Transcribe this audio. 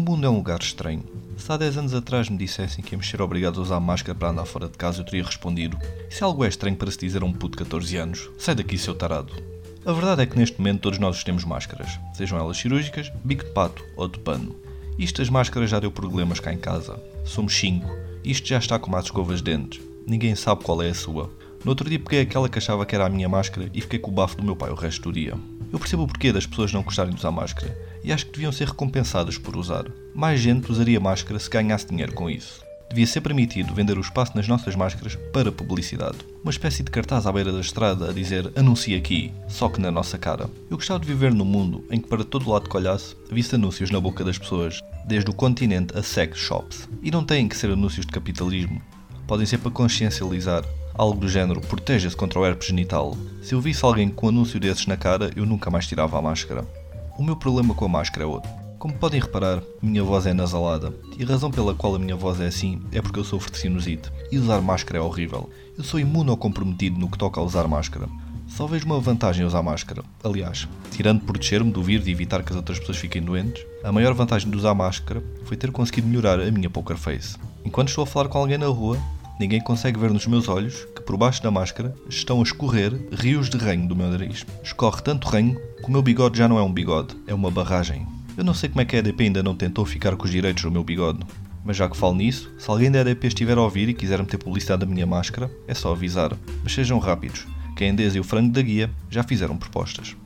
mundo é um lugar estranho. Se há 10 anos atrás me dissessem que íamos ser obrigados a usar máscara para andar fora de casa, eu teria respondido: Se algo é estranho para se dizer a um puto de 14 anos, sai daqui, seu tarado. A verdade é que neste momento todos nós temos máscaras, sejam elas cirúrgicas, bico de pato ou de pano. Isto das máscaras já deu problemas cá em casa. Somos 5. Isto já está como as escovas de dentes. Ninguém sabe qual é a sua. No outro dia peguei aquela que achava que era a minha máscara e fiquei com o bafo do meu pai o resto do dia. Eu percebo o porquê das pessoas não gostarem de usar máscara e acho que deviam ser recompensadas por usar. Mais gente usaria máscara se ganhasse dinheiro com isso. Devia ser permitido vender o espaço nas nossas máscaras para publicidade. Uma espécie de cartaz à beira da estrada a dizer anuncie aqui, só que na nossa cara. Eu gostava de viver num mundo em que para todo lado que olhasse, visse anúncios na boca das pessoas, desde o continente a sex shops. E não têm que ser anúncios de capitalismo. Podem ser para consciencializar, algo do género proteja-se contra o herpes genital. Se eu visse alguém com um anúncio desses na cara, eu nunca mais tirava a máscara. O meu problema com a máscara é outro. Como podem reparar, minha voz é nasalada, e a razão pela qual a minha voz é assim é porque eu sofro de sinusite, e usar máscara é horrível. Eu sou imunocomprometido no que toca a usar máscara. Só vejo uma vantagem em usar máscara. Aliás, tirando proteger-me do vírus e evitar que as outras pessoas fiquem doentes, a maior vantagem de usar máscara foi ter conseguido melhorar a minha poker face. Enquanto estou a falar com alguém na rua, ninguém consegue ver nos meus olhos que por baixo da máscara estão a escorrer rios de ranho do meu nariz. Escorre tanto ranho que o meu bigode já não é um bigode, é uma barragem. Eu não sei como é que a EDP ainda não tentou ficar com os direitos do meu bigode. Mas já que falo nisso, se alguém da EDP estiver a ouvir e quiser meter publicidade da minha máscara, é só avisar. Mas sejam rápidos, que a Endesa e o Frango da Guia já fizeram propostas.